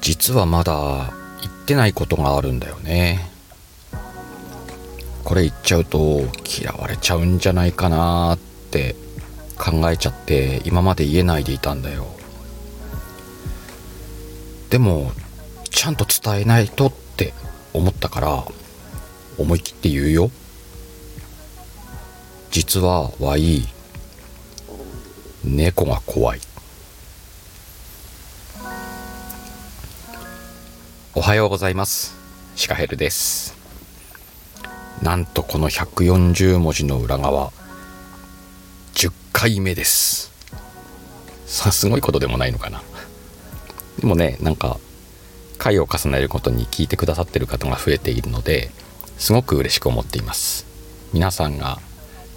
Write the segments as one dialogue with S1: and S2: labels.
S1: 実はまだ言ってないことがあるんだよね。これ言っちゃうと嫌われちゃうんじゃないかなって考えちゃって今まで言えないでいたんだよ。でもちゃんと伝えないとって思ったから思い切って言うよ。実はわい猫が怖い。おはようございます。シカヘルです。なんとこの140文字の裏側10回目です。さすごいことでもないのかな。でもねなんか回を重ねることに聞いてくださってる方が増えているのですごく嬉しく思っています。皆さんが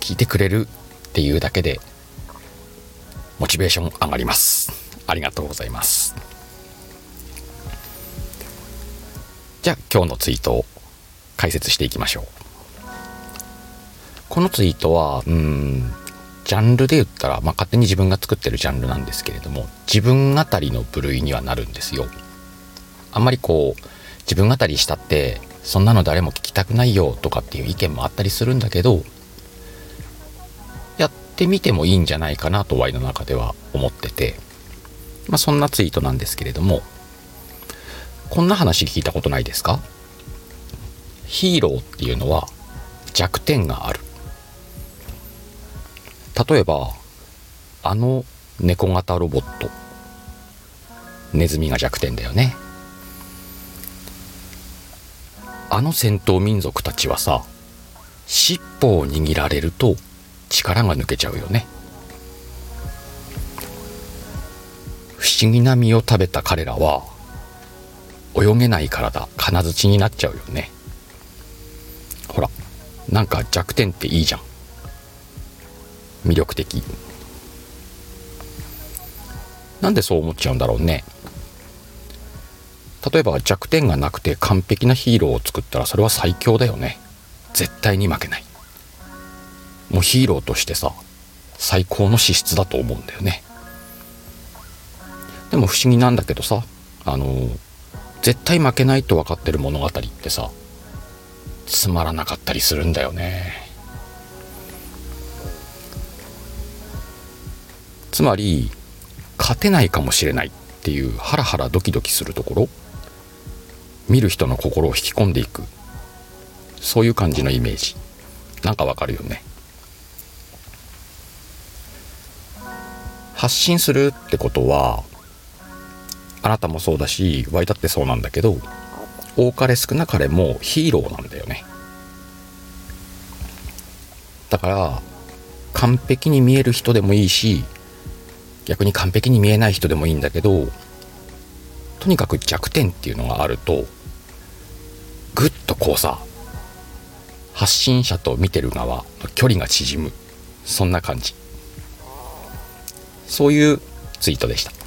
S1: 聞いてくれるっていうだけでモチベーション上がります。ありがとうございます。じゃあ今日のツイートを解説していきましょう。このツイートはうんジャンルで言ったら、まあ、勝手に自分が作ってるジャンルなんですけれども自分語りの部類にはなるんですよ。あんまりこう自分語りしたってそんなの誰も聞きたくないよとかっていう意見もあったりするんだけどやってみてもいいんじゃないかなとワイの中では思ってて。まあそんなツイートなんですけれどもこんな話聞いたことないですか？ヒーローっていうのは弱点がある。例えばあの猫型ロボット。ネズミが弱点だよね。あの戦闘民族たちはさ尻尾を握られると力が抜けちゃうよね。不思議な実を食べた彼らは泳げない体金槌になっちゃうよね。ほらなんか弱点っていいじゃん。魅力的。なんでそう思っちゃうんだろうね。例えば弱点がなくて完璧なヒーローを作ったらそれは最強だよね。絶対に負けない。もうヒーローとしてさ最高の資質だと思うんだよね。でも不思議なんだけどさあの絶対負けないと分かってる物語ってさつまらなかったりするんだよね。つまり勝てないかもしれないっていうハラハラドキドキするところ見る人の心を引き込んでいくそういう感じのイメージ。なんかわかるよね。発信するってことはあなたもそうだしワイだってそうなんだけど多かれ少なかれもヒーローなんだよね。だから完璧に見える人でもいいし逆に完璧に見えない人でもいいんだけどとにかく弱点っていうのがあるとぐっとこうさ発信者と見てる側の距離が縮む。そんな感じ。そういうツイートでした。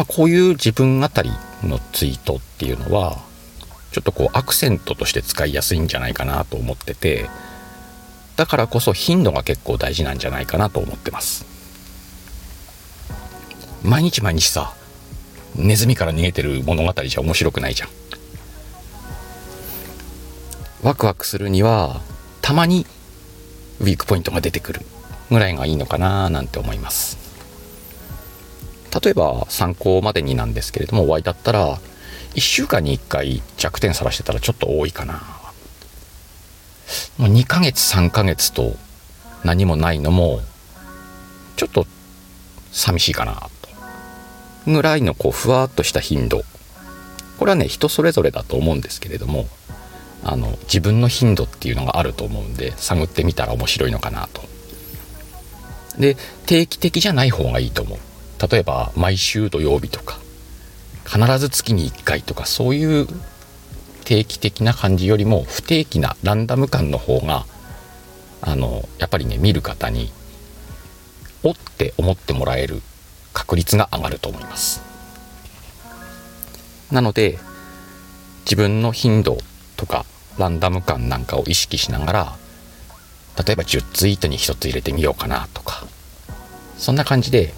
S1: まあこういう自分語りのツイートっていうのはちょっとこうアクセントとして使いやすいんじゃないかなと思っててだからこそ頻度が結構大事なんじゃないかなと思ってます。毎日毎日さネズミから逃げてる物語じゃ面白くないじゃん。ワクワクするにはたまにウィークポイントが出てくるぐらいがいいのかななんて思います。例えば参考までになんですけれどもお会いだったら1週間に1回弱点さらしてたらちょっと多いかな。もう2ヶ月3ヶ月と何もないのもちょっと寂しいかなと。ぐらいのこうふわっとした頻度。これはね人それぞれだと思うんですけれどもあの自分の頻度っていうのがあると思うんで探ってみたら面白いのかなと。で定期的じゃない方がいいと思う。例えば毎週土曜日とか必ず月に1回とかそういう定期的な感じよりも不定期なランダム感の方があのやっぱりね見る方におって思ってもらえる確率が上がると思います。なので自分の頻度とかランダム感なんかを意識しながら例えば10ツイートに1つ入れてみようかなとかそんな感じで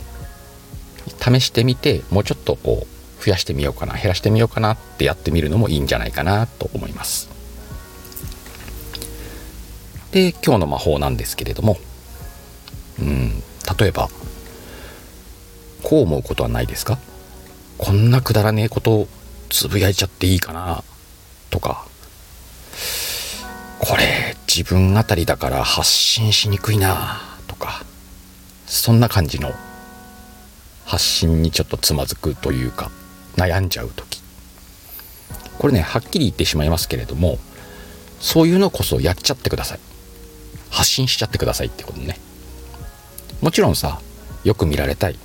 S1: 試してみてもうちょっとこう増やしてみようかな減らしてみようかなってやってみるのもいいんじゃないかなと思います。で今日の魔法なんですけれどもうん例えばこう思うことはないですか？こんなくだらねえことをつぶやいちゃっていいかなとか。これ自分あたりだから発信しにくいなとか。そんな感じの発信にちょっとつまずくというか悩んじゃう時。これねはっきり言ってしまいますけれどもそういうのこそやっちゃってください。発信しちゃってくださいってことね。もちろんさよく見られたい。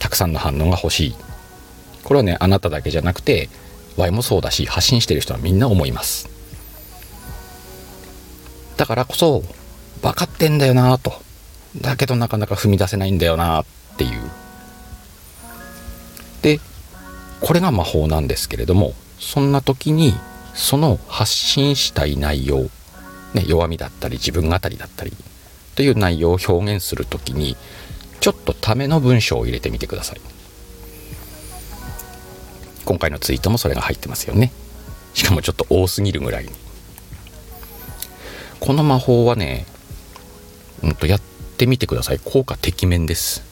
S1: たくさんの反応が欲しい。これはねあなただけじゃなくて Y もそうだし発信してる人はみんな思います。だからこそ分かってんだよなと。だけどなかなか踏み出せないんだよなっていう。でこれが魔法なんですけれどもそんな時にその発信したい内容、ね、弱みだったり自分語りだったりという内容を表現する時にちょっとための文章を入れてみてください。今回のツイートもそれが入ってますよね。しかもちょっと多すぎるぐらいに。この魔法はねうんとやってみてください。効果てきめんです。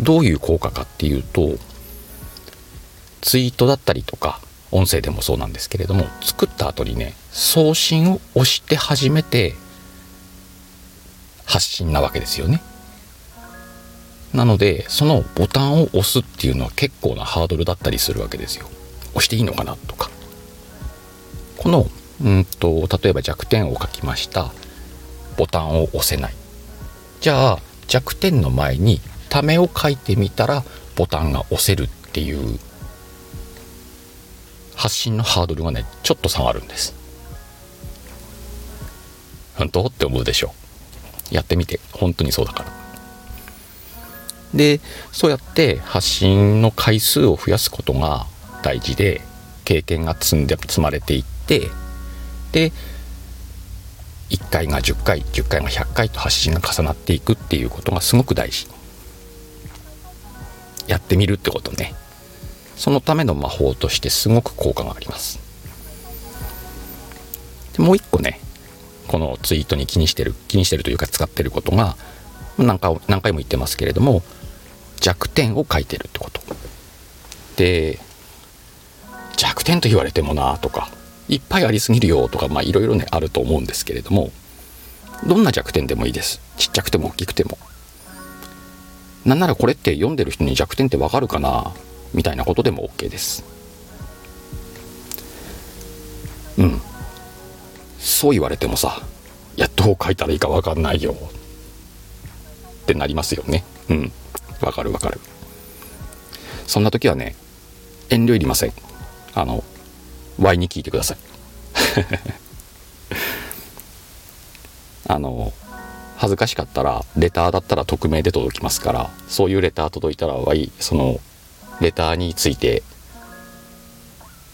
S1: どういう効果かっていうとツイートだったりとか音声でもそうなんですけれども作った後にね送信を押して初めて発信なわけですよね。なのでそのボタンを押すっていうのは結構なハードルだったりするわけですよ。押していいのかなとか。このうんと例えば弱点を書きました。ボタンを押せない。じゃあ弱点の前にためを書いてみたらボタンが押せるっていう発信のハードルがねちょっと下がるんです。本当？って思うでしょやってみて。本当にそうだから。でそうやって発信の回数を増やすことが大事で経験が積んで積まれていってで1回が10回10回が100回と発信が重なっていくっていうことがすごく大事。やってみるってことね。そのための魔法としてすごく効果があります。でもう一個ねこのツイートに気にしてる気にしてるというか使ってることが何回何回も言ってますけれども弱点を書いてるってこと。で弱点と言われてもなとかいっぱいありすぎるよとかまあいろいろねあると思うんですけれどもどんな弱点でもいいです。ちっちゃくても大きくても。なんならこれって読んでる人に弱点ってわかるかな？みたいなことでも OK です。うん。そう言われてもさいやっと書いたらいいかわかんないよ。ってなりますよね。うん。わかるわかる。そんな時はね遠慮いりません。あの Y に聞いてください。あの恥ずかしかったらレターだったら匿名で届きますからそういうレター届いたら Y そのレターについて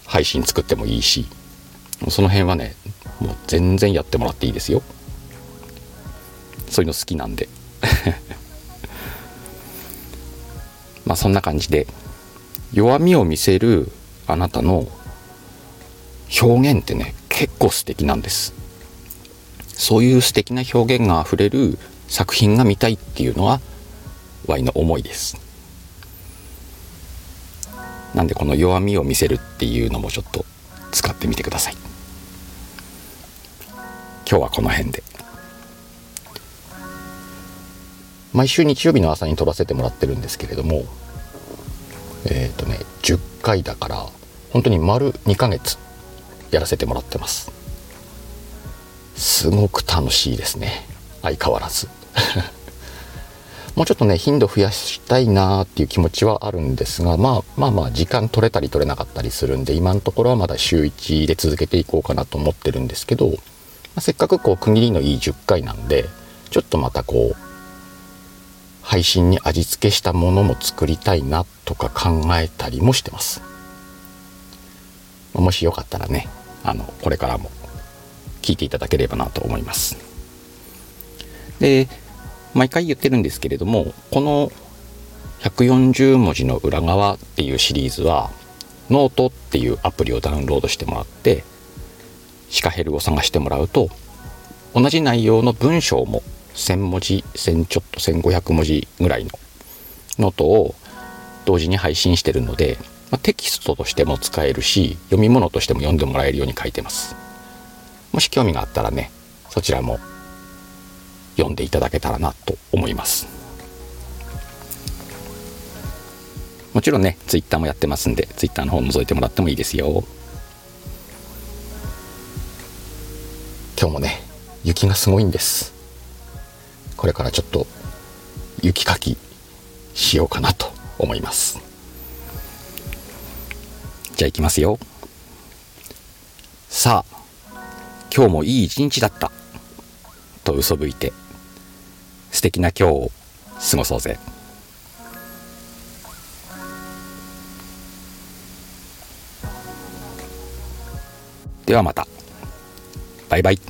S1: 配信作ってもいいしその辺はねもう全然やってもらっていいですよ。そういうの好きなんで。まあそんな感じで弱みを見せるあなたの表現ってね結構素敵なんです。そういう素敵な表現があふれる作品が見たいっていうのは Y の思いです。なんでこの弱みを見せるっていうのもちょっと使ってみてください。今日はこの辺で。毎週日曜日の朝に撮らせてもらってるんですけれどもえっ、ー、とね10回だから本当に丸2ヶ月やらせてもらってます。すごく楽しいですね。相変わらず。もうちょっとね頻度増やしたいなーっていう気持ちはあるんですが、まあ、まあまあ時間取れたり取れなかったりするんで今のところはまだ週1で続けていこうかなと思ってるんですけど、まあ、せっかくこう区切りのいい10回なんでちょっとまたこう配信に味付けしたものも作りたいなとか考えたりもしてます。もしよかったらねあのこれからも聞いていただければなと思います。で毎回言ってるんですけれどもこの140文字の裏側っていうシリーズはノートっていうアプリをダウンロードしてもらってシカヘルを探してもらうと同じ内容の文章も1000文字1000ちょっと1500文字ぐらいのノートを同時に配信してるので、まあ、テキストとしても使えるし読み物としても読んでもらえるように書いてます。もし興味があったらねそちらも読んでいただけたらなと思います。もちろんねツイッターもやってますんでツイッターの方覗いてもらってもいいですよ。今日もね雪がすごいんです。これからちょっと雪かきしようかなと思います。じゃあ行きますよ。さあ今日もいい一日だった。と嘘吹いて。素敵な今日を過ごそうぜ。ではまた。バイバイ。